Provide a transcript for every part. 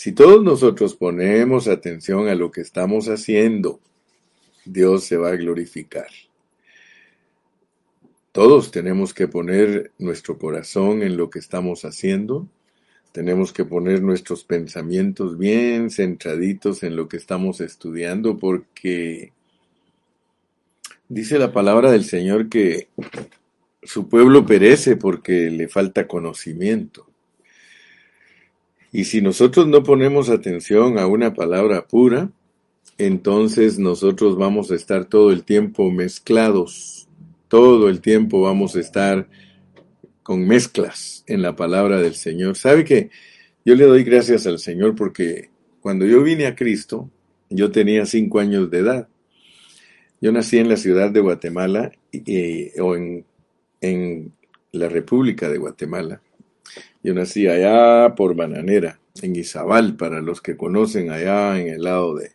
Si todos nosotros ponemos atención a lo que estamos haciendo, Dios se va a glorificar. Todos tenemos que poner nuestro corazón en lo que estamos haciendo. Tenemos que poner nuestros pensamientos bien centraditos en lo que estamos estudiando porque dice la palabra del Señor que su pueblo perece porque le falta conocimiento. Y si nosotros no ponemos atención a una palabra pura, entonces nosotros vamos a estar todo el tiempo mezclados, todo el tiempo vamos a estar con mezclas en la palabra del Señor. ¿Sabe que yo le doy gracias al Señor porque cuando yo vine a Cristo, yo tenía cinco años de edad. Yo nací en la ciudad de Guatemala o en, en la República de Guatemala yo nací allá por Bananera, en Izabal, para los que conocen allá en el lado de,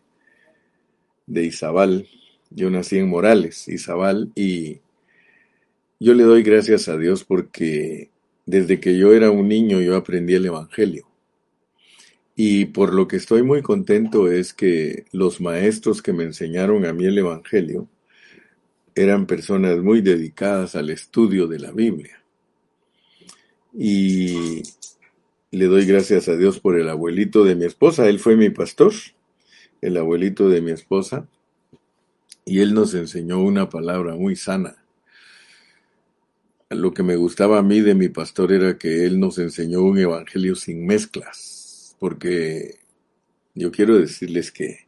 de Izabal. Yo nací en Morales, Izabal, y yo le doy gracias a Dios porque desde que yo era un niño yo aprendí el Evangelio. Y por lo que estoy muy contento es que los maestros que me enseñaron a mí el Evangelio eran personas muy dedicadas al estudio de la Biblia. Y le doy gracias a Dios por el abuelito de mi esposa. Él fue mi pastor, el abuelito de mi esposa. Y él nos enseñó una palabra muy sana. Lo que me gustaba a mí de mi pastor era que él nos enseñó un evangelio sin mezclas. Porque yo quiero decirles que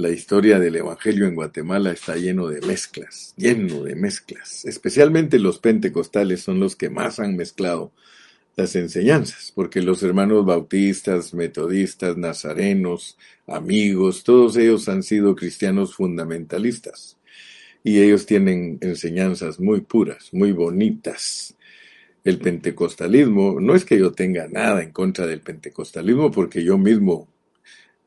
la historia del Evangelio en Guatemala está lleno de mezclas, lleno de mezclas. Especialmente los pentecostales son los que más han mezclado las enseñanzas, porque los hermanos bautistas, metodistas, nazarenos, amigos, todos ellos han sido cristianos fundamentalistas. Y ellos tienen enseñanzas muy puras, muy bonitas. El pentecostalismo, no es que yo tenga nada en contra del pentecostalismo, porque yo mismo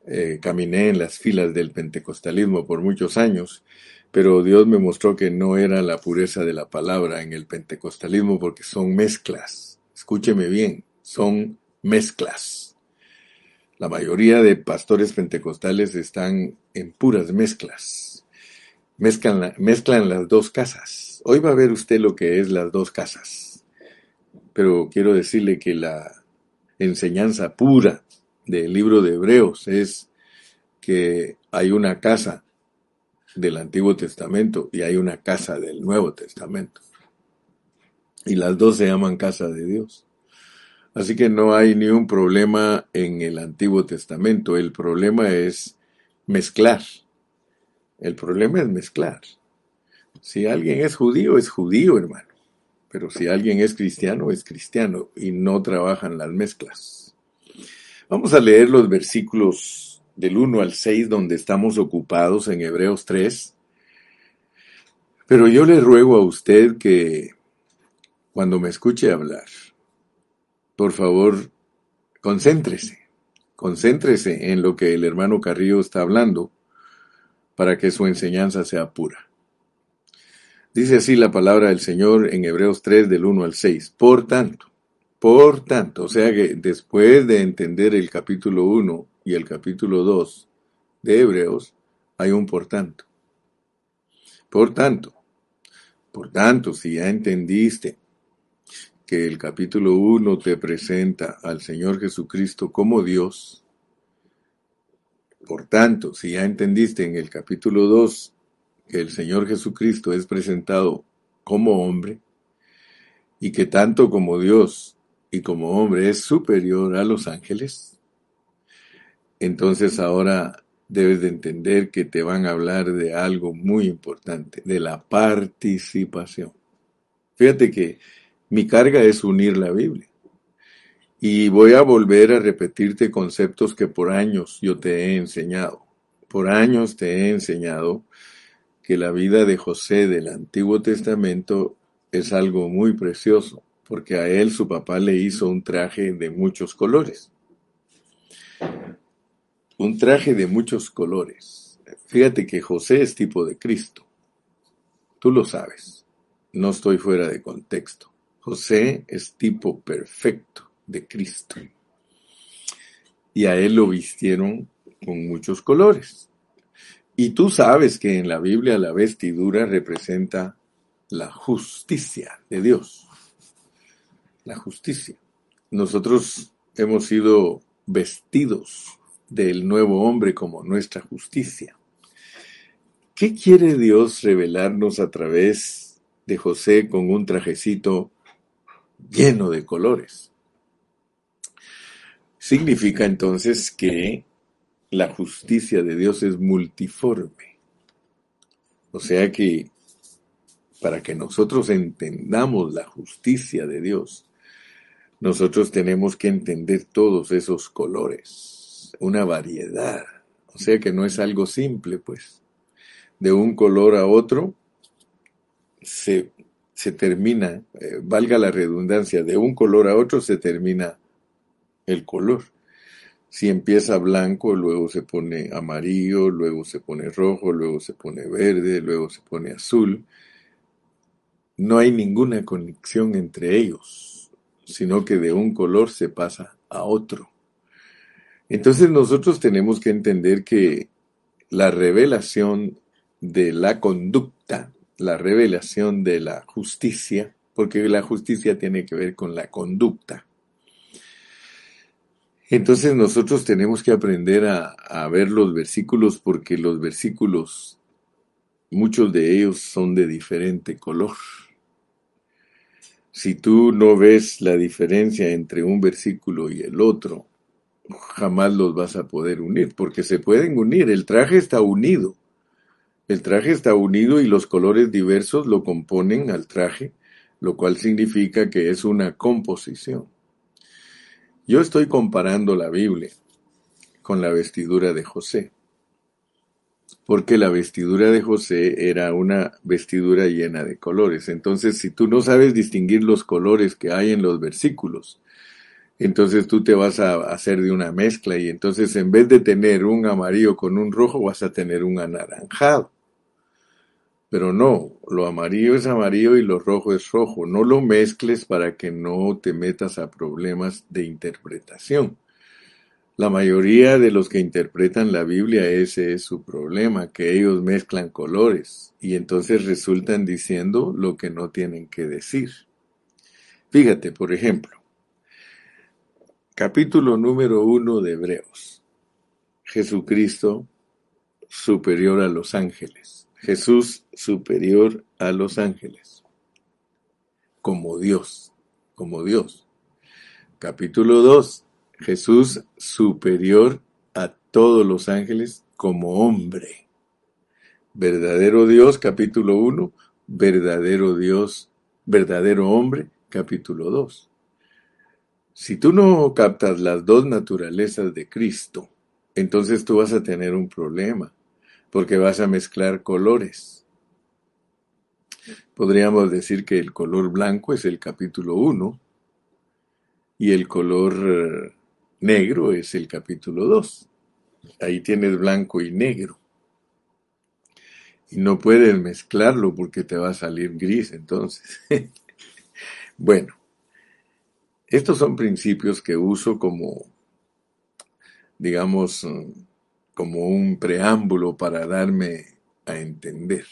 eh, caminé en las filas del pentecostalismo por muchos años, pero Dios me mostró que no era la pureza de la palabra en el pentecostalismo porque son mezclas. Escúcheme bien, son mezclas. La mayoría de pastores pentecostales están en puras mezclas. Mezclan, mezclan las dos casas. Hoy va a ver usted lo que es las dos casas. Pero quiero decirle que la enseñanza pura del libro de Hebreos es que hay una casa del Antiguo Testamento y hay una casa del Nuevo Testamento. Y las dos se llaman casa de Dios. Así que no hay ni un problema en el Antiguo Testamento. El problema es mezclar. El problema es mezclar. Si alguien es judío, es judío, hermano. Pero si alguien es cristiano, es cristiano y no trabajan las mezclas. Vamos a leer los versículos del 1 al 6 donde estamos ocupados en Hebreos 3. Pero yo le ruego a usted que cuando me escuche hablar, por favor, concéntrese, concéntrese en lo que el hermano Carrillo está hablando para que su enseñanza sea pura. Dice así la palabra del Señor en Hebreos 3 del 1 al 6. Por tanto, por tanto, o sea que después de entender el capítulo 1 y el capítulo 2 de Hebreos, hay un por tanto. Por tanto, por tanto, si ya entendiste que el capítulo 1 te presenta al Señor Jesucristo como Dios, por tanto, si ya entendiste en el capítulo 2 que el Señor Jesucristo es presentado como hombre, y que tanto como Dios y como hombre es superior a los ángeles, entonces ahora debes de entender que te van a hablar de algo muy importante, de la participación. Fíjate que mi carga es unir la Biblia. Y voy a volver a repetirte conceptos que por años yo te he enseñado. Por años te he enseñado que la vida de José del Antiguo Testamento es algo muy precioso porque a él su papá le hizo un traje de muchos colores. Un traje de muchos colores. Fíjate que José es tipo de Cristo. Tú lo sabes. No estoy fuera de contexto. José es tipo perfecto de Cristo. y a él lo vistieron con muchos colores. Y tú sabes que en la Biblia la vestidura representa la justicia de Dios. La justicia. Nosotros hemos sido vestidos del nuevo hombre como nuestra justicia. ¿Qué quiere Dios revelarnos a través de José con un trajecito lleno de colores? Significa entonces que la justicia de Dios es multiforme. O sea que para que nosotros entendamos la justicia de Dios, nosotros tenemos que entender todos esos colores, una variedad. O sea que no es algo simple, pues. De un color a otro se, se termina, eh, valga la redundancia, de un color a otro se termina el color. Si empieza blanco, luego se pone amarillo, luego se pone rojo, luego se pone verde, luego se pone azul. No hay ninguna conexión entre ellos, sino que de un color se pasa a otro. Entonces nosotros tenemos que entender que la revelación de la conducta, la revelación de la justicia, porque la justicia tiene que ver con la conducta, entonces nosotros tenemos que aprender a, ver los versículos porque los versículos, muchos de ellos son de diferente color. Si tú no ves la diferencia entre un versículo y el otro, jamás los vas a poder unir, porque se pueden unir. El traje está unido. El traje está unido y los colores diversos lo componen al traje, lo cual significa que es una composición. Yo estoy comparando la Biblia con la vestidura de José, porque la vestidura de José era una vestidura llena de colores. Entonces, si tú no sabes distinguir los colores que hay en los versículos, entonces tú te vas a hacer de una mezcla y entonces en vez de tener un amarillo con un rojo, vas a tener un anaranjado. Pero no, lo amarillo es amarillo y lo rojo es rojo. No lo mezcles para que no te metas a problemas de interpretación. La mayoría de los que interpretan la Biblia ese es su problema, que ellos mezclan colores y entonces resultan diciendo lo que no tienen que decir. Fíjate, por ejemplo, capítulo número uno de Hebreos. Jesucristo superior a los ángeles. Jesús superior a los ángeles, como Dios, como Dios. Capítulo 2, Jesús superior a todos los ángeles como hombre. Verdadero Dios, capítulo 1, verdadero Dios, verdadero hombre, capítulo 2. Si tú no captas las dos naturalezas de Cristo, entonces tú vas a tener un problema porque vas a mezclar colores. Podríamos decir que el color blanco es el capítulo 1 y el color negro es el capítulo 2. Ahí tienes blanco y negro. Y no puedes mezclarlo porque te va a salir gris entonces. bueno, estos son principios que uso como, digamos, como un preámbulo para darme a entender.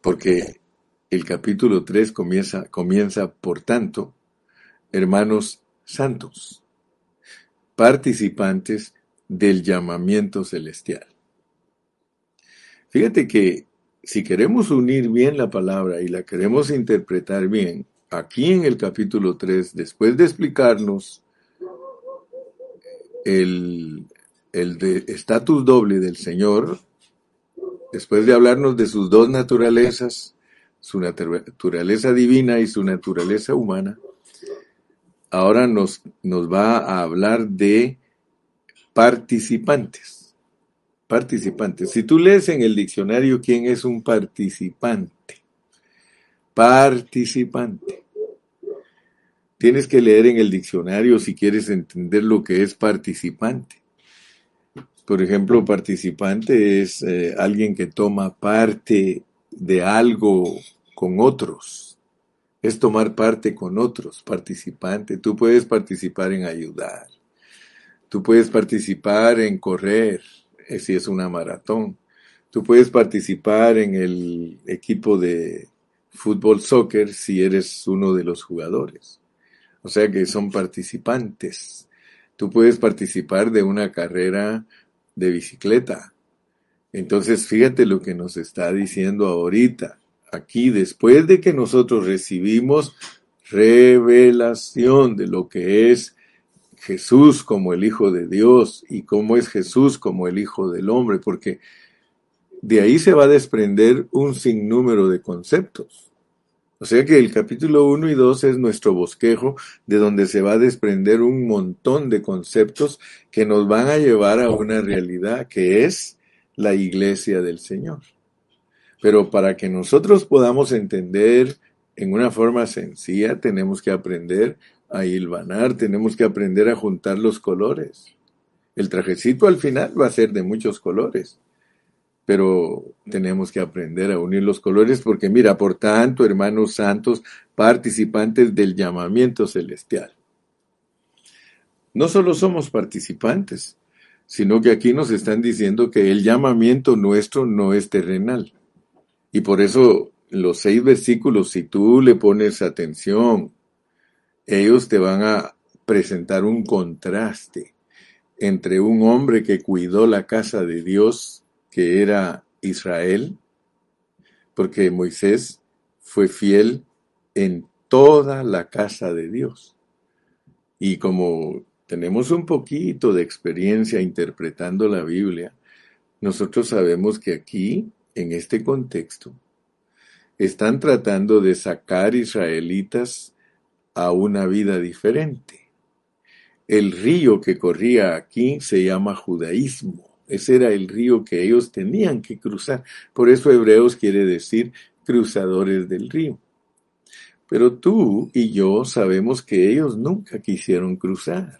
Porque el capítulo 3 comienza, comienza, por tanto, hermanos santos, participantes del llamamiento celestial. Fíjate que si queremos unir bien la palabra y la queremos interpretar bien, aquí en el capítulo 3, después de explicarnos el, el de estatus doble del Señor, después de hablarnos de sus dos naturalezas, su naturaleza divina y su naturaleza humana, ahora nos, nos va a hablar de participantes. Participantes. Si tú lees en el diccionario quién es un participante, participante. Tienes que leer en el diccionario si quieres entender lo que es participante. Por ejemplo, participante es eh, alguien que toma parte de algo con otros. Es tomar parte con otros, participante. Tú puedes participar en ayudar. Tú puedes participar en correr, eh, si es una maratón. Tú puedes participar en el equipo de fútbol soccer si eres uno de los jugadores. O sea que son participantes. Tú puedes participar de una carrera de bicicleta. Entonces, fíjate lo que nos está diciendo ahorita. Aquí, después de que nosotros recibimos revelación de lo que es Jesús como el Hijo de Dios y cómo es Jesús como el Hijo del Hombre, porque de ahí se va a desprender un sinnúmero de conceptos. O sea que el capítulo 1 y 2 es nuestro bosquejo de donde se va a desprender un montón de conceptos que nos van a llevar a una realidad que es la iglesia del Señor. Pero para que nosotros podamos entender en una forma sencilla, tenemos que aprender a hilvanar, tenemos que aprender a juntar los colores. El trajecito al final va a ser de muchos colores pero tenemos que aprender a unir los colores porque mira, por tanto, hermanos santos, participantes del llamamiento celestial. No solo somos participantes, sino que aquí nos están diciendo que el llamamiento nuestro no es terrenal. Y por eso los seis versículos, si tú le pones atención, ellos te van a presentar un contraste entre un hombre que cuidó la casa de Dios que era Israel, porque Moisés fue fiel en toda la casa de Dios. Y como tenemos un poquito de experiencia interpretando la Biblia, nosotros sabemos que aquí, en este contexto, están tratando de sacar israelitas a una vida diferente. El río que corría aquí se llama judaísmo. Ese era el río que ellos tenían que cruzar. Por eso hebreos quiere decir cruzadores del río. Pero tú y yo sabemos que ellos nunca quisieron cruzar.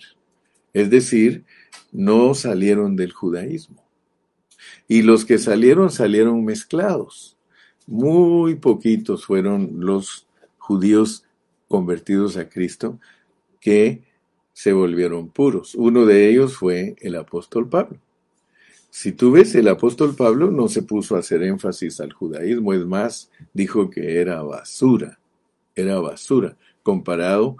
Es decir, no salieron del judaísmo. Y los que salieron salieron mezclados. Muy poquitos fueron los judíos convertidos a Cristo que se volvieron puros. Uno de ellos fue el apóstol Pablo. Si tú ves, el apóstol Pablo no se puso a hacer énfasis al judaísmo, es más, dijo que era basura, era basura, comparado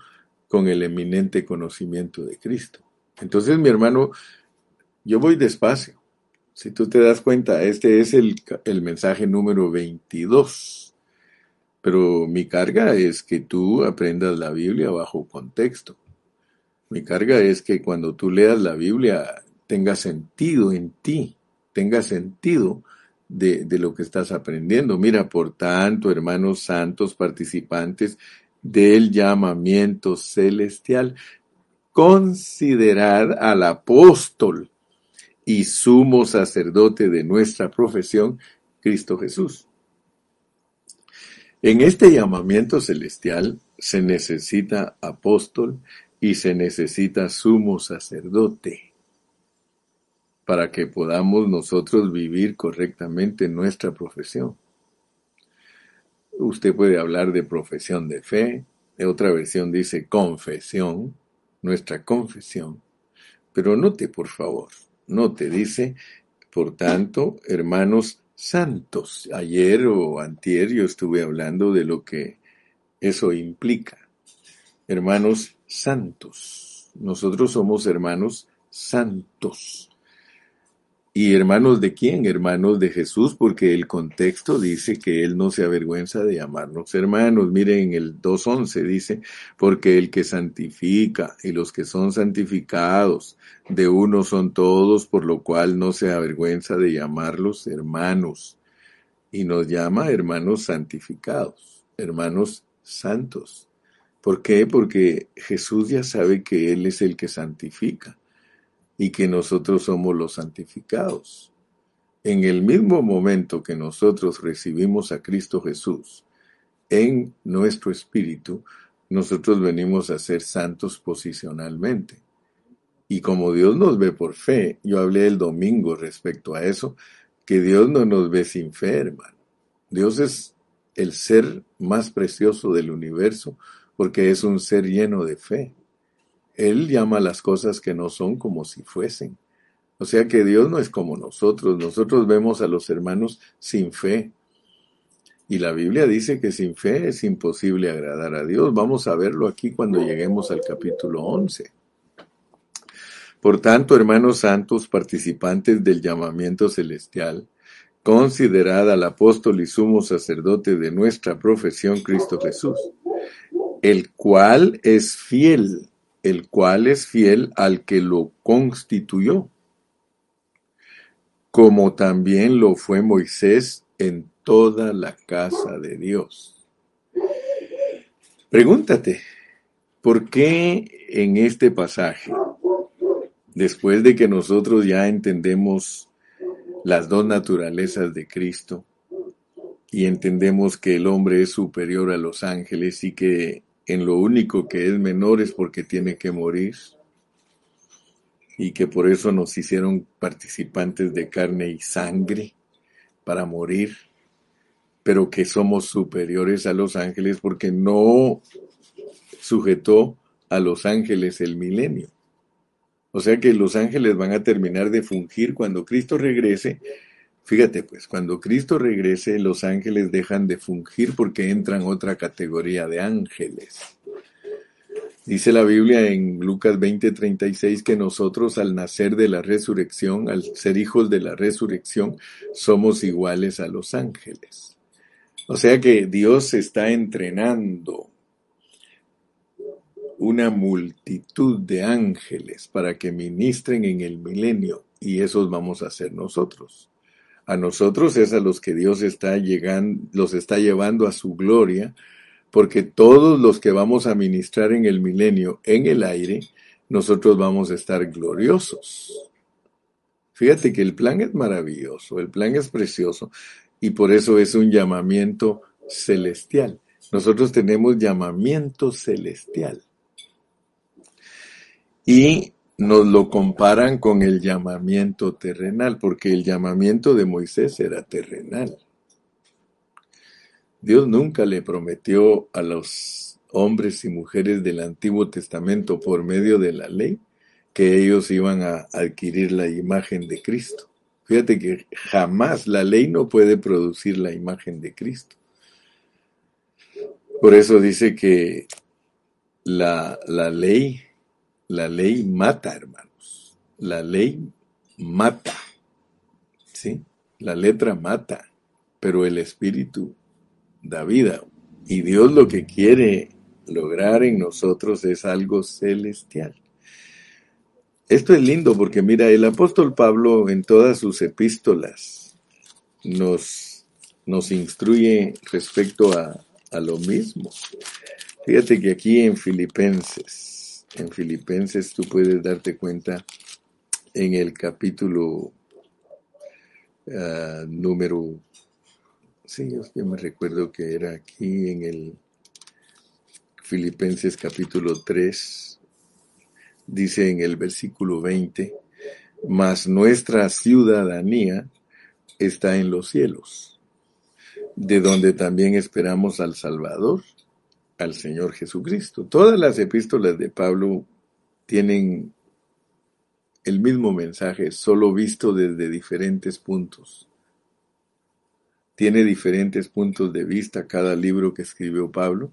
con el eminente conocimiento de Cristo. Entonces, mi hermano, yo voy despacio. Si tú te das cuenta, este es el, el mensaje número 22. Pero mi carga es que tú aprendas la Biblia bajo contexto. Mi carga es que cuando tú leas la Biblia tenga sentido en ti, tenga sentido de, de, lo que estás aprendiendo. Mira, por tanto, hermanos santos, participantes del llamamiento celestial, considerar al apóstol y sumo sacerdote de nuestra profesión, Cristo Jesús. En este llamamiento celestial se necesita apóstol y se necesita sumo sacerdote para que podamos nosotros vivir correctamente nuestra profesión. Usted puede hablar de profesión de fe, de otra versión dice confesión, nuestra confesión, pero note por favor, note, dice, por tanto, hermanos santos. Ayer o antier yo estuve hablando de lo que eso implica. Hermanos santos. Nosotros somos hermanos santos. ¿Y hermanos de quién? Hermanos de Jesús, porque el contexto dice que Él no se avergüenza de llamarnos hermanos. Miren, el 2.11 dice, porque el que santifica y los que son santificados de uno son todos, por lo cual no se avergüenza de llamarlos hermanos. Y nos llama hermanos santificados, hermanos santos. ¿Por qué? Porque Jesús ya sabe que Él es el que santifica y que nosotros somos los santificados. En el mismo momento que nosotros recibimos a Cristo Jesús en nuestro espíritu, nosotros venimos a ser santos posicionalmente. Y como Dios nos ve por fe, yo hablé el domingo respecto a eso, que Dios no nos ve sin fe, hermano. Dios es el ser más precioso del universo porque es un ser lleno de fe. Él llama las cosas que no son como si fuesen. O sea que Dios no es como nosotros. Nosotros vemos a los hermanos sin fe. Y la Biblia dice que sin fe es imposible agradar a Dios. Vamos a verlo aquí cuando lleguemos al capítulo 11. Por tanto, hermanos santos, participantes del llamamiento celestial, considerad al apóstol y sumo sacerdote de nuestra profesión, Cristo Jesús, el cual es fiel, el cual es fiel al que lo constituyó como también lo fue Moisés en toda la casa de Dios. Pregúntate, ¿por qué en este pasaje, después de que nosotros ya entendemos las dos naturalezas de Cristo y entendemos que el hombre es superior a los ángeles y que en lo único que es menor es porque tiene que morir, y que por eso nos hicieron participantes de carne y sangre para morir, pero que somos superiores a los ángeles porque no sujetó a los ángeles el milenio. O sea que los ángeles van a terminar de fungir cuando Cristo regrese. Fíjate pues, cuando Cristo regrese, los ángeles dejan de fungir porque entran otra categoría de ángeles. Dice la Biblia en Lucas 20:36 que nosotros al nacer de la resurrección, al ser hijos de la resurrección, somos iguales a los ángeles. O sea que Dios está entrenando una multitud de ángeles para que ministren en el milenio y esos vamos a ser nosotros. A nosotros es a los que Dios está llegando, los está llevando a su gloria porque todos los que vamos a ministrar en el milenio en el aire, nosotros vamos a estar gloriosos. Fíjate que el plan es maravilloso, el plan es precioso y por eso es un llamamiento celestial. Nosotros tenemos llamamiento celestial. Y nos lo comparan con el llamamiento terrenal, porque el llamamiento de Moisés era terrenal. Dios nunca le prometió a los hombres y mujeres del Antiguo Testamento por medio de la ley que ellos iban a adquirir la imagen de Cristo. Fíjate que jamás la ley no puede producir la imagen de Cristo. Por eso dice que la, la ley, la ley mata, hermanos. La ley mata. ¿Sí? La letra mata, pero el espíritu da vida. Y Dios lo que quiere lograr en nosotros es algo celestial. Esto es lindo porque mira, el apóstol Pablo en todas sus epístolas nos, nos instruye respecto a, a lo mismo. Fíjate que aquí en Filipenses, en Filipenses tú puedes darte cuenta en el capítulo uh, número Sí, yo, me recuerdo que era aquí en el Filipenses capítulo 3, dice en el versículo 20, mas nuestra ciudadanía está en los cielos, de donde también esperamos al Salvador, al Señor Jesucristo. Todas las epístolas de Pablo tienen el mismo mensaje, solo visto desde diferentes puntos. Tiene diferentes puntos de vista cada libro que escribió Pablo,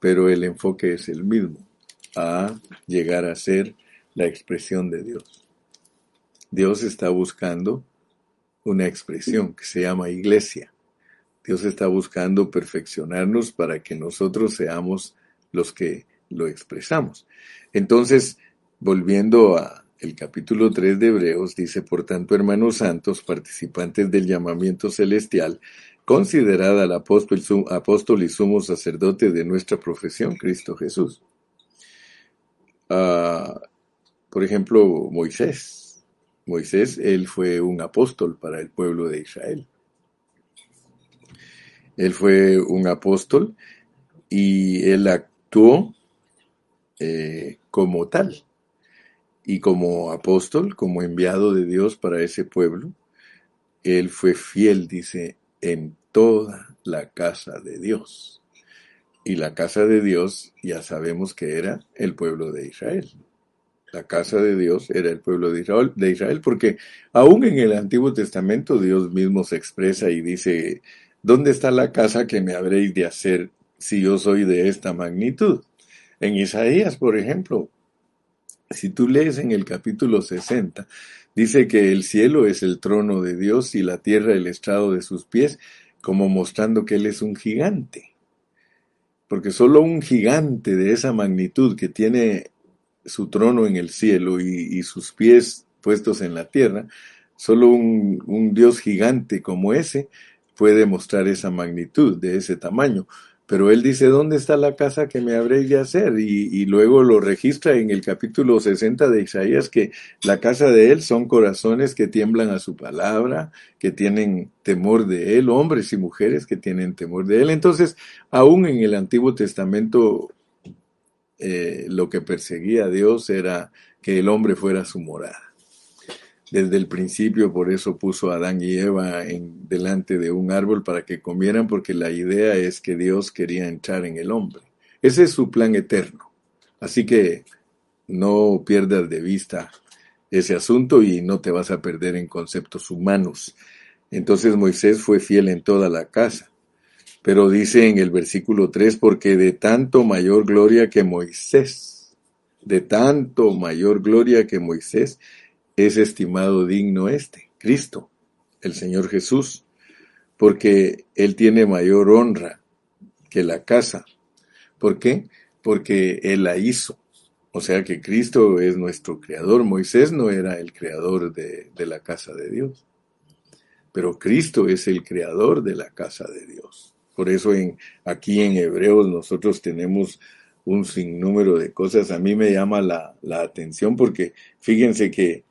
pero el enfoque es el mismo, a llegar a ser la expresión de Dios. Dios está buscando una expresión que se llama iglesia. Dios está buscando perfeccionarnos para que nosotros seamos los que lo expresamos. Entonces, volviendo a el capítulo 3 de Hebreos dice, por tanto, hermanos santos, participantes del llamamiento celestial, considerad al apóstol, apóstol y sumo sacerdote de nuestra profesión, Cristo Jesús. Ah, por ejemplo, Moisés. Moisés, él fue un apóstol para el pueblo de Israel. Él fue un apóstol y él actuó eh, como tal y como apóstol, como enviado de Dios para ese pueblo, él fue fiel, dice, en toda la casa de Dios. Y la casa de Dios ya sabemos que era el pueblo de Israel. La casa de Dios era el pueblo de Israel, de Israel, porque aún en el Antiguo Testamento Dios mismo se expresa y dice, ¿dónde está la casa que me habréis de hacer si yo soy de esta magnitud? En Isaías, por ejemplo, si tú lees en el capítulo 60, dice que el cielo es el trono de Dios y la tierra el estrado de sus pies, como mostrando que Él es un gigante. Porque solo un gigante de esa magnitud que tiene su trono en el cielo y, sus pies puestos en la tierra, solo un, un Dios gigante como ese puede mostrar esa magnitud de ese tamaño. Pero él dice, ¿dónde está la casa que me habréis de hacer? Y, luego lo registra en el capítulo 60 de Isaías que la casa de él son corazones que tiemblan a su palabra, que tienen temor de él, hombres y mujeres que tienen temor de él. Entonces, aún en el Antiguo Testamento, eh, lo que perseguía a Dios era que el hombre fuera su morada desde el principio, por eso puso a Adán y Eva en, delante de un árbol para que comieran, porque la idea es que Dios quería entrar en el hombre. Ese es su plan eterno. Así que no pierdas de vista ese asunto y no te vas a perder en conceptos humanos. Entonces Moisés fue fiel en toda la casa. Pero dice en el versículo 3, porque de tanto mayor gloria que Moisés, de tanto mayor gloria que Moisés, es estimado digno este, Cristo, el Señor Jesús, porque Él tiene mayor honra que la casa. ¿Por qué? Porque Él la hizo. O sea que Cristo es nuestro creador. Moisés no era el creador de, la casa de Dios. Pero Cristo es el creador de la casa de Dios. Por eso en, aquí en Hebreos nosotros tenemos un sinnúmero de cosas. A mí me llama la, la atención porque fíjense que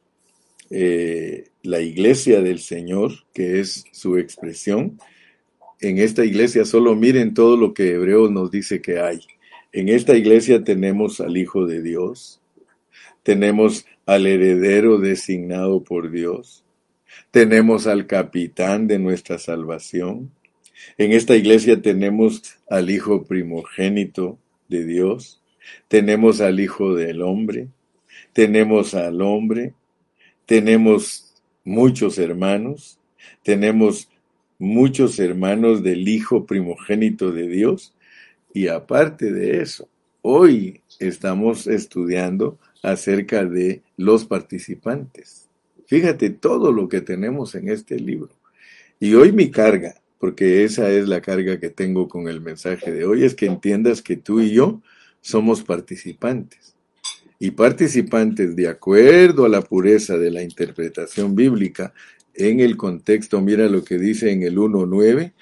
eh, la iglesia del Señor, que es su expresión. En esta iglesia solo miren todo lo que Hebreos nos dice que hay. En esta iglesia tenemos al Hijo de Dios, tenemos al heredero designado por Dios, tenemos al capitán de nuestra salvación. En esta iglesia tenemos al Hijo primogénito de Dios, tenemos al Hijo del hombre, tenemos al hombre, tenemos muchos hermanos, tenemos muchos hermanos del Hijo primogénito de Dios y aparte de eso, hoy estamos estudiando acerca de los participantes. Fíjate todo lo que tenemos en este libro. Y hoy mi carga, porque esa es la carga que tengo con el mensaje de hoy, es que entiendas que tú y yo somos participantes y participantes de acuerdo a la pureza de la interpretación bíblica en el contexto, mira lo que dice en el 1.9,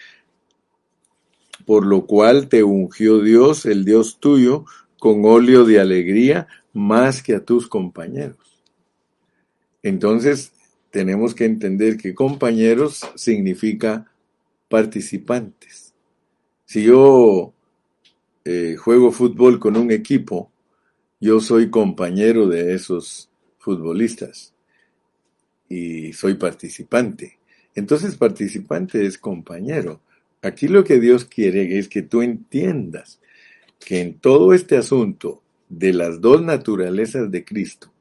por lo cual te ungió Dios, el Dios tuyo, con óleo de alegría más que a tus compañeros. Entonces, tenemos que entender que compañeros significa participantes. Si yo eh, juego fútbol con un equipo, yo soy compañero de esos futbolistas y soy participante. Entonces participante es compañero. Aquí lo que Dios quiere es que tú entiendas que en todo este asunto de las dos naturalezas de Cristo,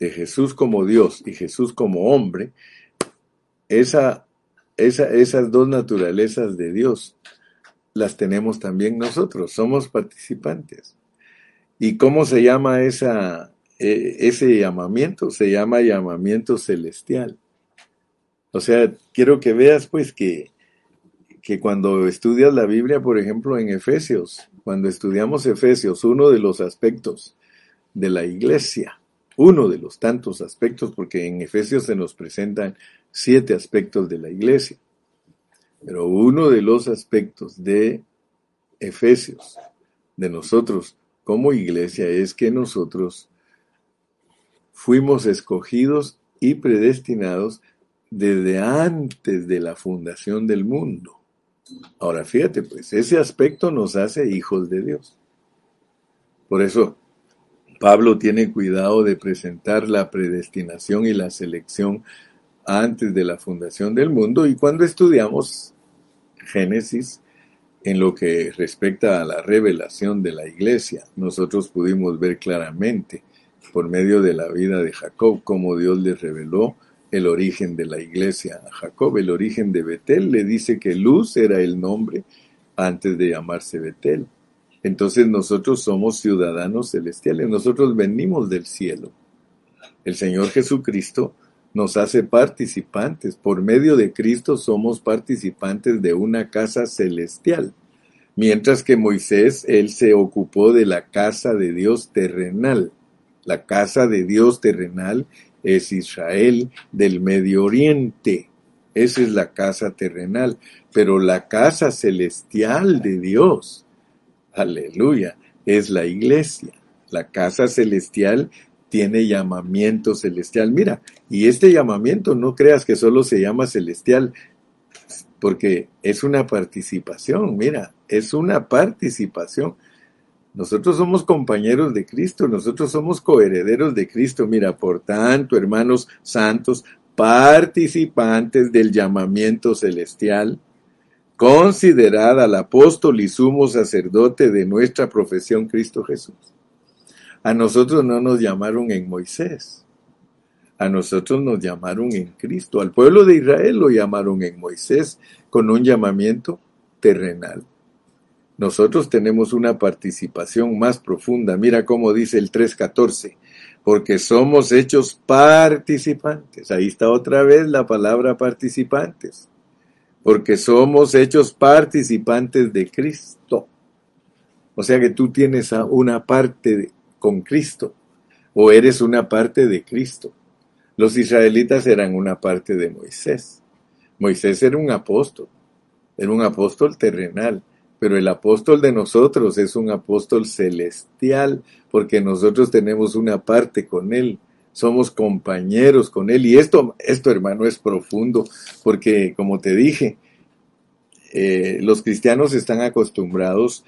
de Jesús como Dios y Jesús como hombre, esa, esa, esas dos naturalezas de Dios las tenemos también nosotros, somos participantes. ¿Y cómo se llama e, ese llamamiento? Se llama llamamiento celestial. O sea, quiero que veas pues que, que cuando estudias la Biblia, por ejemplo, en Efesios, cuando estudiamos Efesios, uno de los aspectos de la iglesia, uno de los tantos aspectos, porque en Efesios se nos presentan siete aspectos de la iglesia, pero uno de los aspectos de Efesios, de nosotros, como iglesia es que nosotros fuimos escogidos y predestinados desde antes de la fundación del mundo. Ahora fíjate, pues ese aspecto nos hace hijos de Dios. Por eso Pablo tiene cuidado de presentar la predestinación y la selección antes de la fundación del mundo y cuando estudiamos Génesis, en lo que respecta a la revelación de la iglesia, nosotros pudimos ver claramente por medio de la vida de Jacob, como Dios le reveló el origen de la iglesia a Jacob, el origen de Betel. Le dice que Luz era el nombre antes de llamarse Betel. Entonces nosotros somos ciudadanos celestiales, nosotros venimos del cielo. El Señor Jesucristo nos hace participantes. Por medio de Cristo somos participantes de una casa celestial. Mientras que Moisés, él se ocupó de la casa de Dios terrenal. La casa de Dios terrenal es Israel del Medio Oriente. Esa es la casa terrenal. Pero la casa celestial de Dios, aleluya, es la iglesia. La casa celestial tiene llamamiento celestial. Mira, y este llamamiento no creas que solo se llama celestial, porque es una participación, mira, es una participación. Nosotros somos compañeros de Cristo, nosotros somos coherederos de Cristo. Mira, por tanto, hermanos santos, participantes del llamamiento celestial, considerad al apóstol y sumo sacerdote de nuestra profesión Cristo Jesús. A nosotros no nos llamaron en Moisés, a nosotros nos llamaron en Cristo. Al pueblo de Israel lo llamaron en Moisés con un llamamiento terrenal. Nosotros tenemos una participación más profunda. Mira cómo dice el 3.14, porque somos hechos participantes. Ahí está otra vez la palabra participantes. Porque somos hechos participantes de Cristo. O sea que tú tienes una parte con Cristo o eres una parte de Cristo. Los israelitas eran una parte de Moisés. Moisés era un apóstol, era un apóstol terrenal pero el apóstol de nosotros es un apóstol celestial, porque nosotros tenemos una parte con él, somos compañeros con él. Y esto, esto hermano, es profundo, porque como te dije, eh, los cristianos están acostumbrados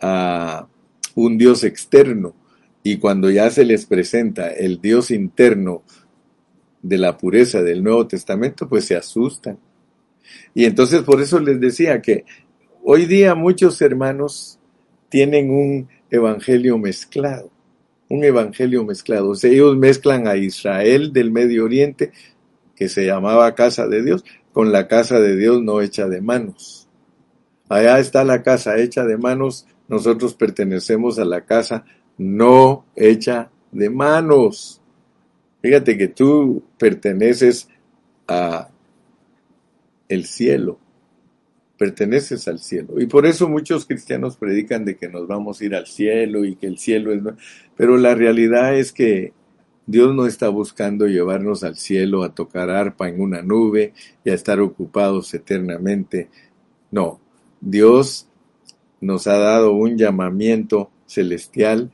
a un Dios externo, y cuando ya se les presenta el Dios interno de la pureza del Nuevo Testamento, pues se asustan. Y entonces por eso les decía que Hoy día muchos hermanos tienen un evangelio mezclado, un evangelio mezclado. O sea, ellos mezclan a Israel del Medio Oriente, que se llamaba casa de Dios, con la casa de Dios no hecha de manos. Allá está la casa hecha de manos, nosotros pertenecemos a la casa no hecha de manos. Fíjate que tú perteneces a el cielo, perteneces al cielo. Y por eso muchos cristianos predican de que nos vamos a ir al cielo y que el cielo es... Pero la realidad es que Dios no está buscando llevarnos al cielo a tocar arpa en una nube y a estar ocupados eternamente. No, Dios nos ha dado un llamamiento celestial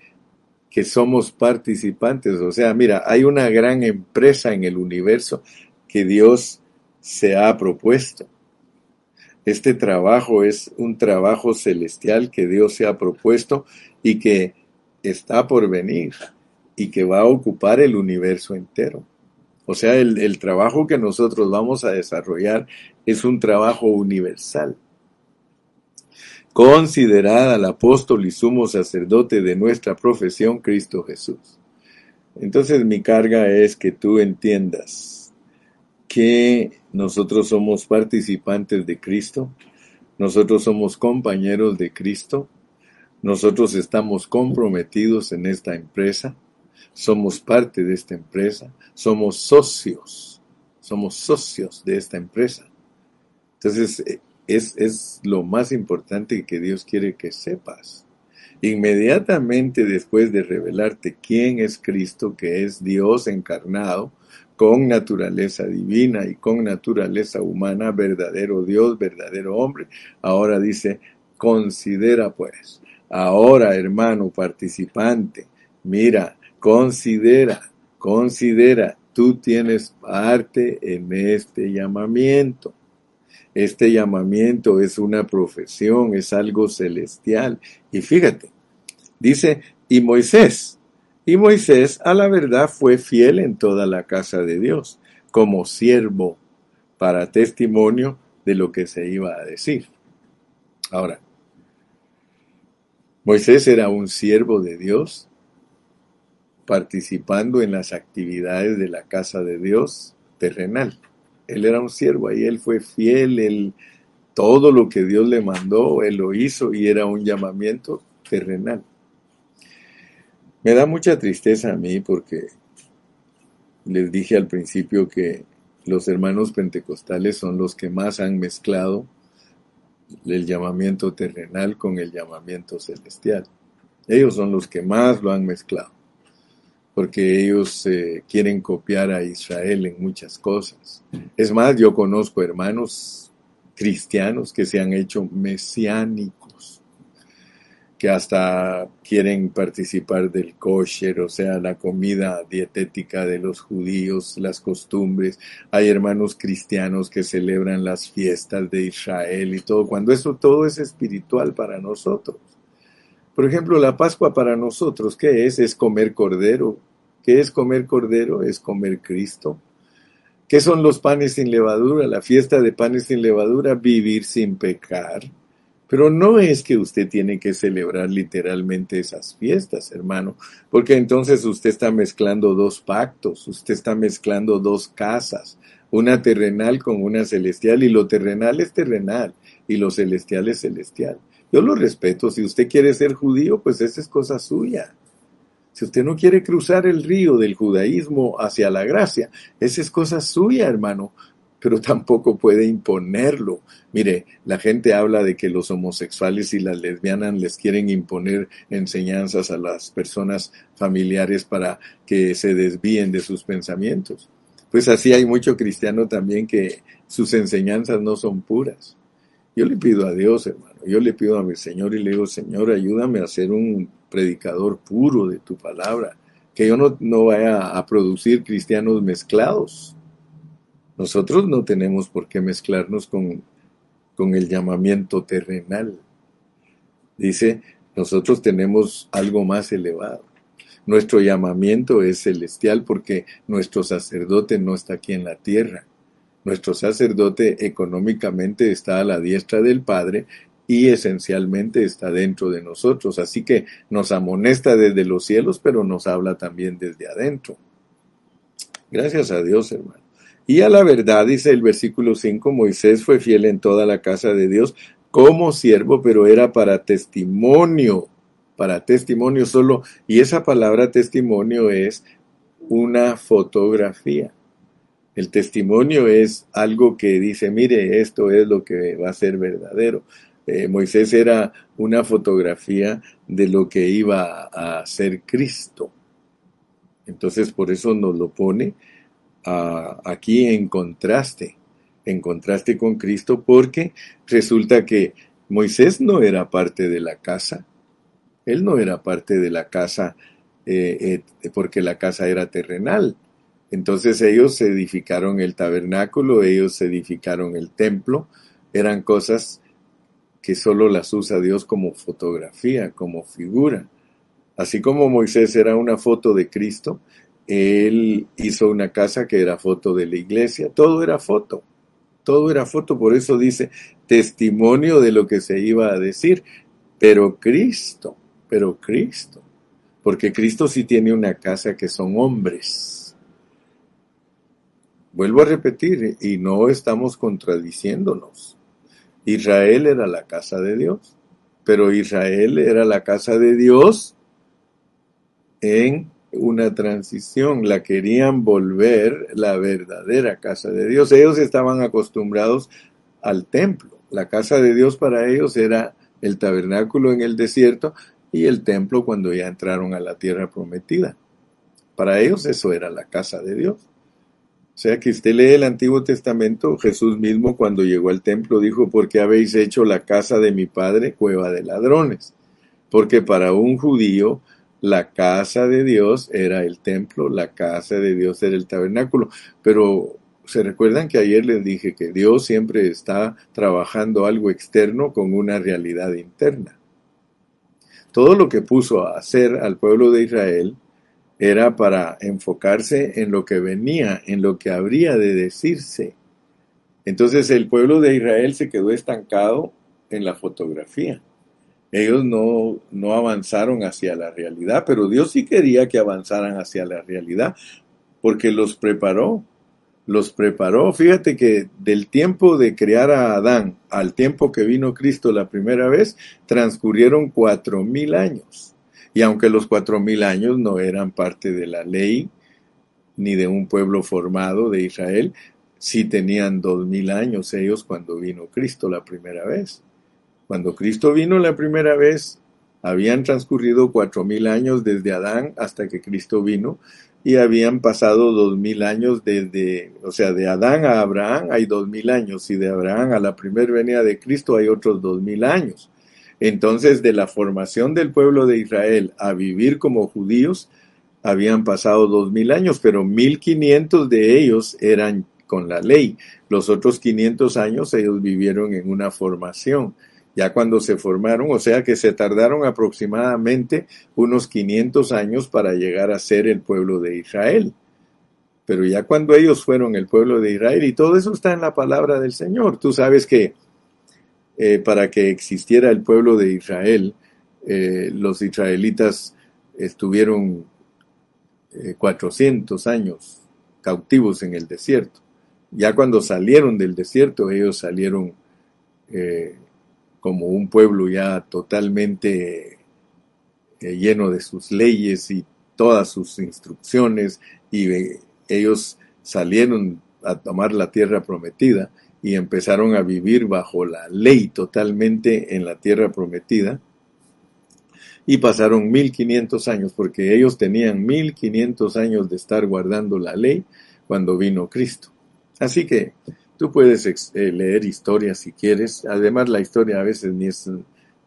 que somos participantes. O sea, mira, hay una gran empresa en el universo que Dios se ha propuesto este trabajo es un trabajo celestial que Dios se ha propuesto y que está por venir y que va a ocupar el universo entero. O sea, el, trabajo que nosotros vamos a desarrollar es un trabajo universal. Considerad al apóstol y sumo sacerdote de nuestra profesión, Cristo Jesús. Entonces mi carga es que tú entiendas que nosotros somos participantes de Cristo, nosotros somos compañeros de Cristo, nosotros estamos comprometidos en esta empresa, somos parte de esta empresa, somos socios, somos socios de esta empresa. Entonces, eh, es, es lo más importante que Dios quiere que sepas. Inmediatamente después de revelarte quién es Cristo, que es Dios encarnado, con naturaleza divina y con naturaleza humana, verdadero Dios, verdadero hombre. Ahora dice, considera pues, ahora hermano participante, mira, considera, considera, tú tienes parte en este llamamiento. Este llamamiento es una profesión, es algo celestial. Y fíjate, dice, y Moisés, y Moisés, a la verdad, fue fiel en toda la casa de Dios, como siervo, para testimonio de lo que se iba a decir. Ahora, Moisés era un siervo de Dios. participando en las actividades de la casa de Dios terrenal. Él era un siervo y él fue fiel, él todo lo que Dios le mandó, él lo hizo y era un llamamiento terrenal. Me da mucha tristeza a mí porque les dije al principio que los hermanos pentecostales son los que más han mezclado el llamamiento terrenal con el llamamiento celestial. Ellos son los que más lo han mezclado, porque ellos eh, quieren copiar a Israel en muchas cosas. Es más, yo conozco hermanos cristianos que se han hecho mesiánicos que hasta quieren participar del kosher, o sea, la comida dietética de los judíos, las costumbres. Hay hermanos cristianos que celebran las fiestas de Israel y todo, cuando eso todo es espiritual para nosotros. Por ejemplo, la Pascua para nosotros, ¿qué es? Es comer cordero. ¿Qué es comer cordero? Es comer Cristo. ¿Qué son los panes sin levadura? La fiesta de panes sin levadura, vivir sin pecar. Pero no es que usted tiene que celebrar literalmente esas fiestas, hermano, porque entonces usted está mezclando dos pactos, usted está mezclando dos casas, una terrenal con una celestial, y lo terrenal es terrenal, y lo celestial es celestial. Yo lo respeto, si usted quiere ser judío, pues esa es cosa suya. Si usted no quiere cruzar el río del judaísmo hacia la gracia, esa es cosa suya, hermano pero tampoco puede imponerlo. Mire, la gente habla de que los homosexuales y las lesbianas les quieren imponer enseñanzas a las personas familiares para que se desvíen de sus pensamientos. Pues así hay mucho cristiano también que sus enseñanzas no son puras. Yo le pido a Dios, hermano, yo le pido a mi Señor y le digo, Señor, ayúdame a ser un predicador puro de tu palabra, que yo no, no vaya a producir cristianos mezclados nosotros no tenemos por qué mezclarnos con, con el llamamiento terrenal. Dice, nosotros tenemos algo más elevado. Nuestro llamamiento es celestial porque nuestro sacerdote no está aquí en la tierra. Nuestro sacerdote económicamente está a la diestra del Padre y esencialmente está dentro de nosotros. Así que nos amonesta desde los cielos, pero nos habla también desde adentro. Gracias a Dios, hermano. Y a la verdad, dice el versículo 5, Moisés fue fiel en toda la casa de Dios como siervo, pero era para testimonio, para testimonio solo. Y esa palabra testimonio es una fotografía. El testimonio es algo que dice, mire, esto es lo que va a ser verdadero. Eh, Moisés era una fotografía de lo que iba a ser Cristo. Entonces por eso nos lo pone aquí en contraste, en contraste con Cristo, porque resulta que Moisés no era parte de la casa, él no era parte de la casa eh, porque la casa era terrenal. Entonces ellos edificaron el tabernáculo, ellos edificaron el templo, eran cosas que solo las usa Dios como fotografía, como figura. Así como Moisés era una foto de Cristo, él hizo una casa que era foto de la iglesia, todo era foto, todo era foto, por eso dice testimonio de lo que se iba a decir, pero Cristo, pero Cristo, porque Cristo sí tiene una casa que son hombres. Vuelvo a repetir, y no estamos contradiciéndonos. Israel era la casa de Dios, pero Israel era la casa de Dios en una transición, la querían volver la verdadera casa de Dios. Ellos estaban acostumbrados al templo. La casa de Dios para ellos era el tabernáculo en el desierto y el templo cuando ya entraron a la tierra prometida. Para ellos eso era la casa de Dios. O sea que usted lee el Antiguo Testamento, Jesús mismo cuando llegó al templo dijo, porque habéis hecho la casa de mi padre cueva de ladrones. Porque para un judío la casa de Dios era el templo, la casa de Dios era el tabernáculo. Pero se recuerdan que ayer les dije que Dios siempre está trabajando algo externo con una realidad interna. Todo lo que puso a hacer al pueblo de Israel era para enfocarse en lo que venía, en lo que habría de decirse. Entonces el pueblo de Israel se quedó estancado en la fotografía ellos no, no avanzaron hacia la realidad, pero Dios sí quería que avanzaran hacia la realidad, porque los preparó, los preparó. Fíjate que del tiempo de crear a Adán al tiempo que vino Cristo la primera vez, transcurrieron cuatro mil años. Y aunque los cuatro mil años no eran parte de la ley, ni de un pueblo formado de Israel, sí tenían dos mil años ellos cuando vino Cristo la primera vez. Cuando Cristo vino la primera vez, habían transcurrido cuatro mil años desde Adán hasta que Cristo vino y habían pasado dos mil años desde, o sea, de Adán a Abraham hay dos mil años y de Abraham a la primera venida de Cristo hay otros dos mil años. Entonces, de la formación del pueblo de Israel a vivir como judíos, habían pasado dos mil años, pero mil quinientos de ellos eran con la ley. Los otros quinientos años ellos vivieron en una formación ya cuando se formaron, o sea que se tardaron aproximadamente unos 500 años para llegar a ser el pueblo de Israel. Pero ya cuando ellos fueron el pueblo de Israel, y todo eso está en la palabra del Señor, tú sabes que eh, para que existiera el pueblo de Israel, eh, los israelitas estuvieron 400 eh, años cautivos en el desierto. Ya cuando salieron del desierto, ellos salieron como un pueblo ya totalmente eh, lleno de sus leyes y todas sus instrucciones y eh, ellos salieron a tomar la tierra prometida y empezaron a vivir bajo la ley totalmente en la tierra prometida y pasaron 1500 años porque ellos tenían 1500 años de estar guardando la ley cuando vino Cristo. Así que Tú puedes eh, leer historias si quieres. Además, la historia a veces ni es,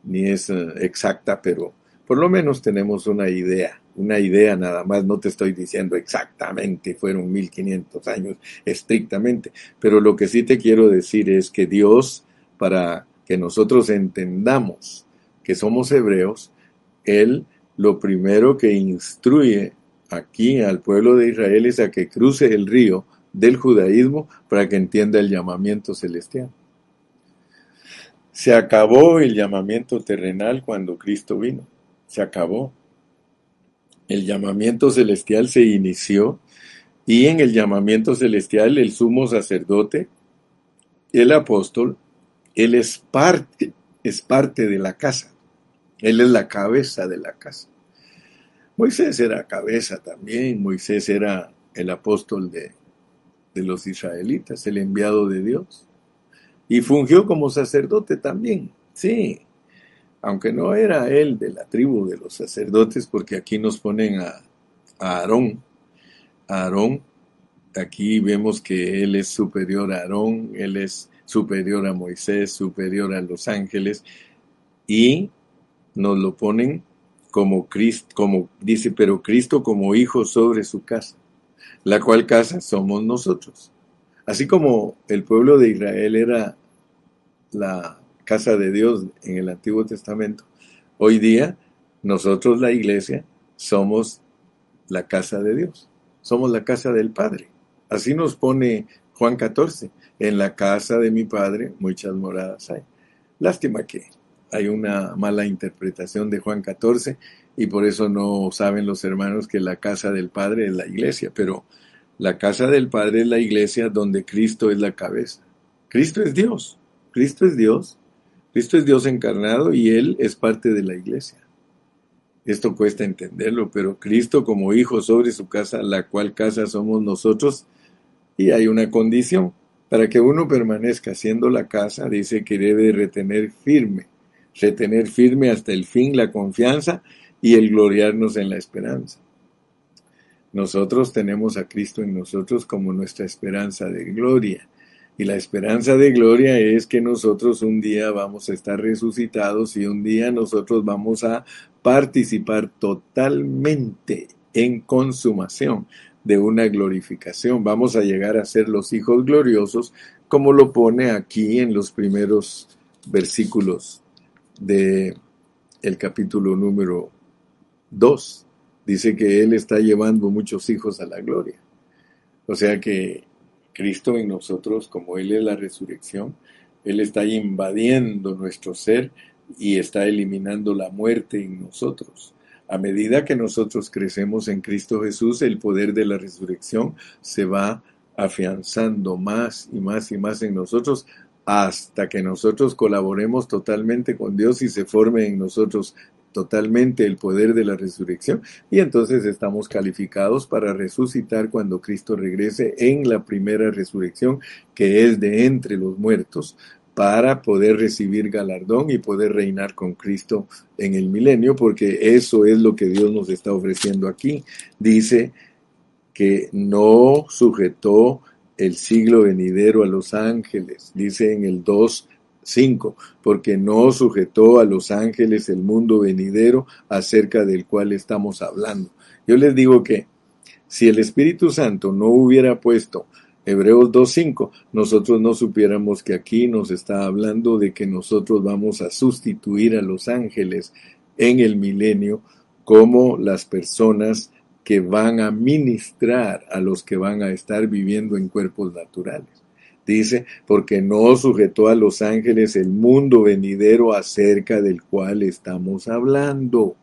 ni es eh, exacta, pero por lo menos tenemos una idea. Una idea nada más. No te estoy diciendo exactamente, fueron 1500 años estrictamente. Pero lo que sí te quiero decir es que Dios, para que nosotros entendamos que somos hebreos, Él lo primero que instruye aquí al pueblo de Israel es a que cruce el río del judaísmo para que entienda el llamamiento celestial. Se acabó el llamamiento terrenal cuando Cristo vino. Se acabó. El llamamiento celestial se inició y en el llamamiento celestial el sumo sacerdote, el apóstol, él es parte, es parte de la casa. Él es la cabeza de la casa. Moisés era cabeza también, Moisés era el apóstol de, de los israelitas, el enviado de Dios. Y fungió como sacerdote también, sí, aunque no era él de la tribu de los sacerdotes, porque aquí nos ponen a, Aarón. Aarón, aquí vemos que él es superior a Aarón, él es superior a Moisés, superior a los ángeles, y nos lo ponen como Cristo, como dice, pero Cristo como hijo sobre su casa la cual casa somos nosotros. Así como el pueblo de Israel era la casa de Dios en el Antiguo Testamento, hoy día nosotros la iglesia somos la casa de Dios, somos la casa del Padre. Así nos pone Juan 14, en la casa de mi Padre muchas moradas hay. Lástima que hay una mala interpretación de Juan 14 y por eso no saben los hermanos que la casa del Padre es la iglesia, pero la casa del Padre es la iglesia donde Cristo es la cabeza. Cristo es Dios, Cristo es Dios, Cristo es Dios encarnado y Él es parte de la iglesia. Esto cuesta entenderlo, pero Cristo como hijo sobre su casa, la cual casa somos nosotros, y hay una condición. Para que uno permanezca siendo la casa, dice que debe retener firme, retener firme hasta el fin la confianza y el gloriarnos en la esperanza. Nosotros tenemos a Cristo en nosotros como nuestra esperanza de gloria. Y la esperanza de gloria es que nosotros un día vamos a estar resucitados y un día nosotros vamos a participar totalmente en consumación de una glorificación. Vamos a llegar a ser los hijos gloriosos, como lo pone aquí en los primeros versículos de el capítulo número 2 dice que Él está llevando muchos hijos a la gloria. O sea que Cristo en nosotros, como Él es la resurrección, Él está invadiendo nuestro ser y está eliminando la muerte en nosotros. A medida que nosotros crecemos en Cristo Jesús, el poder de la resurrección se va afianzando más y más y más en nosotros hasta que nosotros colaboremos totalmente con Dios y se forme en nosotros totalmente el poder de la resurrección y entonces estamos calificados para resucitar cuando Cristo regrese en la primera resurrección que es de entre los muertos para poder recibir galardón y poder reinar con Cristo en el milenio, porque eso es lo que Dios nos está ofreciendo aquí. Dice que no sujetó el siglo venidero a los ángeles, dice en el 2.5, porque no sujetó a los ángeles el mundo venidero acerca del cual estamos hablando. Yo les digo que si el Espíritu Santo no hubiera puesto Hebreos 2.5, nosotros no supiéramos que aquí nos está hablando de que nosotros vamos a sustituir a los ángeles en el milenio como las personas que van a ministrar a los que van a estar viviendo en cuerpos naturales. Dice, porque no sujetó a los ángeles el mundo venidero acerca del cual estamos hablando.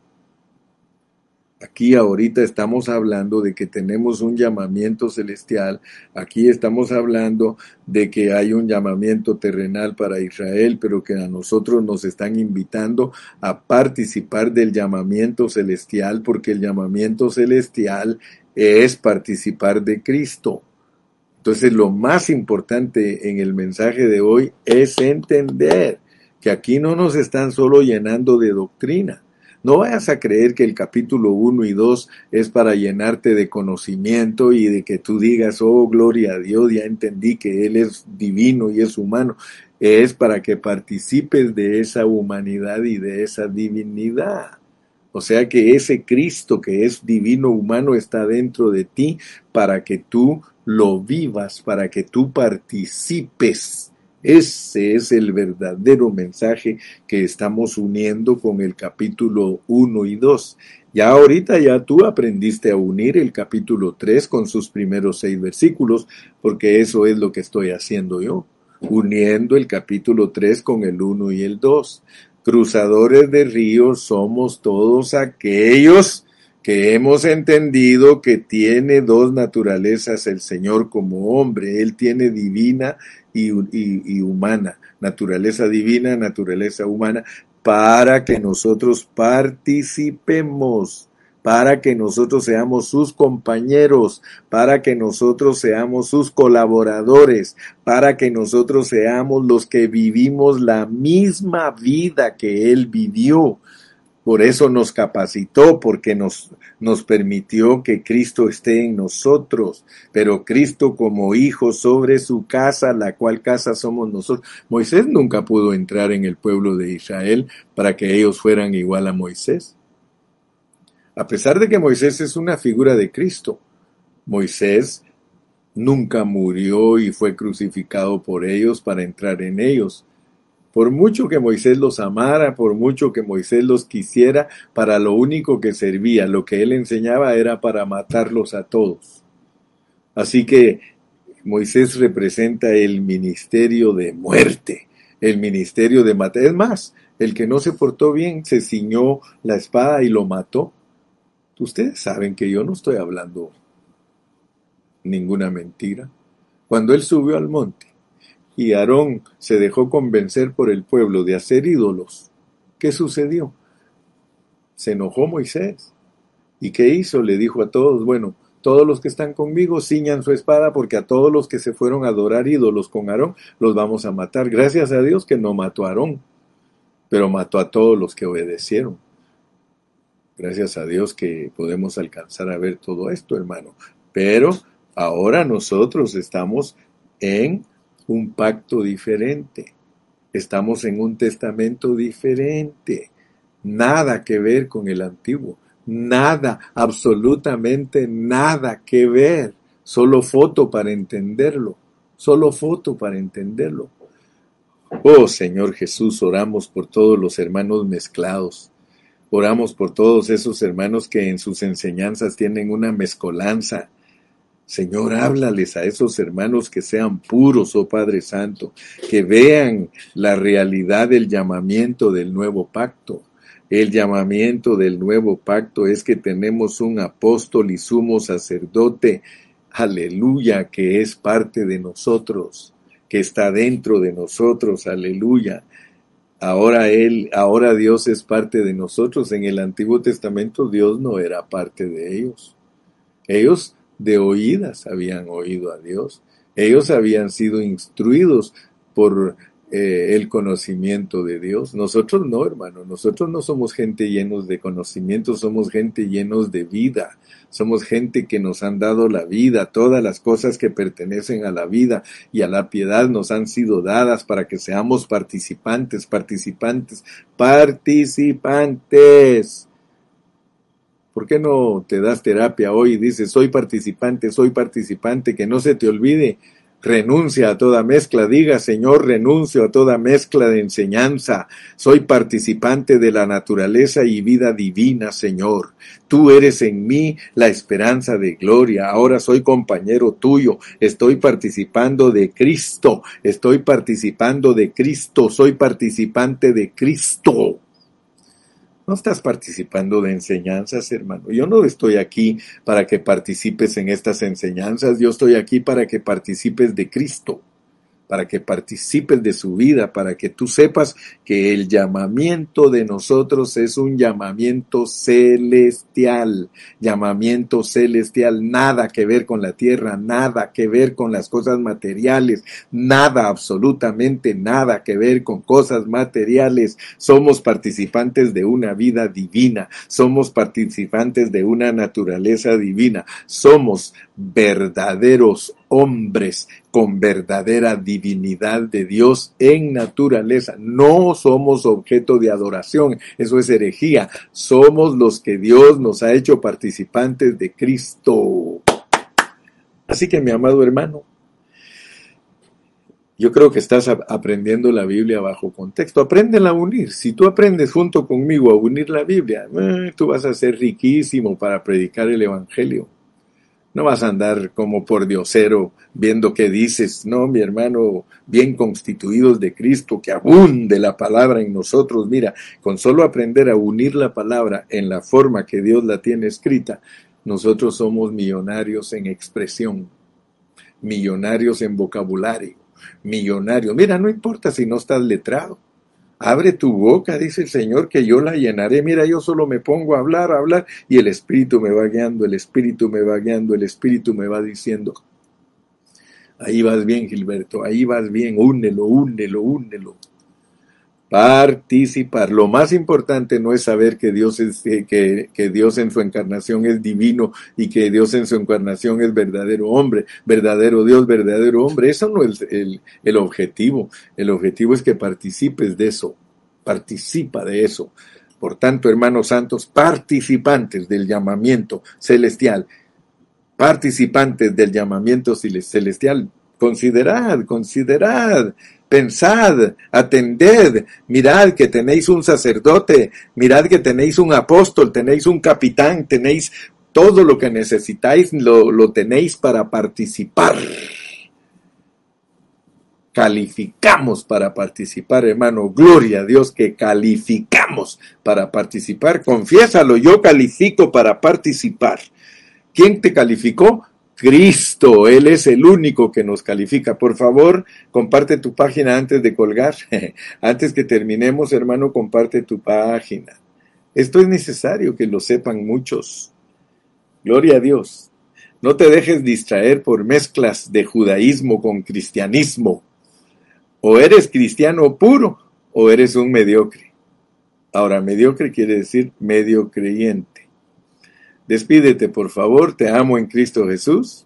Aquí ahorita estamos hablando de que tenemos un llamamiento celestial, aquí estamos hablando de que hay un llamamiento terrenal para Israel, pero que a nosotros nos están invitando a participar del llamamiento celestial, porque el llamamiento celestial es participar de Cristo. Entonces lo más importante en el mensaje de hoy es entender que aquí no nos están solo llenando de doctrina, no vayas a creer que el capítulo 1 y 2 es para llenarte de conocimiento y de que tú digas, oh, gloria a Dios, ya entendí que Él es divino y es humano. Es para que participes de esa humanidad y de esa divinidad. O sea que ese Cristo que es divino humano está dentro de ti para que tú lo vivas, para que tú participes ese es el verdadero mensaje que estamos uniendo con el capítulo 1 y 2. Ya ahorita ya tú aprendiste a unir el capítulo 3 con sus primeros seis versículos, porque eso es lo que estoy haciendo yo, uniendo el capítulo 3 con el 1 y el 2. Cruzadores de ríos somos todos aquellos que hemos entendido que tiene dos naturalezas el Señor como hombre. Él tiene divina y, humana, naturaleza divina, naturaleza humana, para que nosotros participemos, para que nosotros seamos sus compañeros, para que nosotros seamos sus colaboradores, para que nosotros seamos los que vivimos la misma vida que Él vivió. Por eso nos capacitó, porque nos, nos permitió que Cristo esté en nosotros, pero Cristo como hijo sobre su casa, la cual casa somos nosotros. Moisés nunca pudo entrar en el pueblo de Israel para que ellos fueran igual a Moisés. A pesar de que Moisés es una figura de Cristo, Moisés nunca murió y fue crucificado por ellos para entrar en ellos. Por mucho que Moisés los amara, por mucho que Moisés los quisiera, para lo único que servía, lo que él enseñaba era para matarlos a todos. Así que Moisés representa el ministerio de muerte, el ministerio de matar. Es más, el que no se portó bien se ciñó la espada y lo mató. Ustedes saben que yo no estoy hablando ninguna mentira. Cuando él subió al monte, y Aarón se dejó convencer por el pueblo de hacer ídolos, ¿qué sucedió? Se enojó Moisés. ¿Y qué hizo? Le dijo a todos, bueno, todos los que están conmigo ciñan su espada porque a todos los que se fueron a adorar ídolos con Aarón los vamos a matar. Gracias a Dios que no mató a Aarón, pero mató a todos los que obedecieron. Gracias a Dios que podemos alcanzar a ver todo esto, hermano. Pero ahora nosotros estamos en un pacto diferente. Estamos en un testamento diferente. Nada que ver con el antiguo. Nada, absolutamente nada que ver. Solo foto para entenderlo. Solo foto para entenderlo. Oh Señor Jesús, oramos por todos los hermanos mezclados. Oramos por todos esos hermanos que en sus enseñanzas tienen una mezcolanza Señor, háblales a esos hermanos que sean puros, oh Padre Santo, que vean la realidad del llamamiento del nuevo pacto. El llamamiento del nuevo pacto es que tenemos un apóstol y sumo sacerdote, aleluya, que es parte de nosotros, que está dentro de nosotros, aleluya. Ahora él, ahora Dios es parte de nosotros. En el Antiguo Testamento Dios no era parte de ellos. Ellos de oídas habían oído a Dios. Ellos habían sido instruidos por eh, el conocimiento de Dios. Nosotros no, hermano. Nosotros no somos gente llenos de conocimiento, somos gente llenos de vida. Somos gente que nos han dado la vida, todas las cosas que pertenecen a la vida y a la piedad nos han sido dadas para que seamos participantes, participantes, participantes ¿Por qué no te das terapia hoy y dices, soy participante, soy participante, que no se te olvide? Renuncia a toda mezcla, diga, Señor, renuncio a toda mezcla de enseñanza. Soy participante de la naturaleza y vida divina, Señor. Tú eres en mí la esperanza de gloria. Ahora soy compañero tuyo. Estoy participando de Cristo. Estoy participando de Cristo. Soy participante de Cristo. No estás participando de enseñanzas, hermano. Yo no estoy aquí para que participes en estas enseñanzas, yo estoy aquí para que participes de Cristo para que participes de su vida, para que tú sepas que el llamamiento de nosotros es un llamamiento celestial, llamamiento celestial, nada que ver con la tierra, nada que ver con las cosas materiales, nada, absolutamente nada que ver con cosas materiales. Somos participantes de una vida divina, somos participantes de una naturaleza divina, somos verdaderos hombres con verdadera divinidad de Dios en naturaleza. No somos objeto de adoración, eso es herejía. Somos los que Dios nos ha hecho participantes de Cristo. Así que mi amado hermano, yo creo que estás aprendiendo la Biblia bajo contexto. Apréndela a unir. Si tú aprendes junto conmigo a unir la Biblia, eh, tú vas a ser riquísimo para predicar el Evangelio. No vas a andar como por diosero viendo qué dices. No, mi hermano, bien constituidos de Cristo, que abunde la palabra en nosotros. Mira, con solo aprender a unir la palabra en la forma que Dios la tiene escrita, nosotros somos millonarios en expresión, millonarios en vocabulario, millonarios. Mira, no importa si no estás letrado. Abre tu boca, dice el Señor, que yo la llenaré. Mira, yo solo me pongo a hablar, a hablar, y el Espíritu me va guiando, el Espíritu me va guiando, el Espíritu me va diciendo. Ahí vas bien, Gilberto, ahí vas bien, únelo, únelo, únelo. Participar. Lo más importante no es saber que Dios, es, eh, que, que, Dios en su encarnación es divino y que Dios en su encarnación es verdadero hombre, verdadero Dios, verdadero hombre. Eso no es el, el objetivo. El objetivo es que participes de eso. Participa de eso. Por tanto, hermanos santos, participantes del llamamiento celestial, participantes del llamamiento celestial, considerad, considerad Pensad, atended, mirad que tenéis un sacerdote, mirad que tenéis un apóstol, tenéis un capitán, tenéis todo lo que necesitáis, lo, lo tenéis para participar. Calificamos para participar, hermano. Gloria a Dios que calificamos para participar. Confiésalo, yo califico para participar. ¿Quién te calificó? Cristo, Él es el único que nos califica. Por favor, comparte tu página antes de colgar. antes que terminemos, hermano, comparte tu página. Esto es necesario que lo sepan muchos. Gloria a Dios. No te dejes distraer por mezclas de judaísmo con cristianismo. O eres cristiano puro o eres un mediocre. Ahora, mediocre quiere decir medio creyente. Despídete, por favor. Te amo en Cristo Jesús.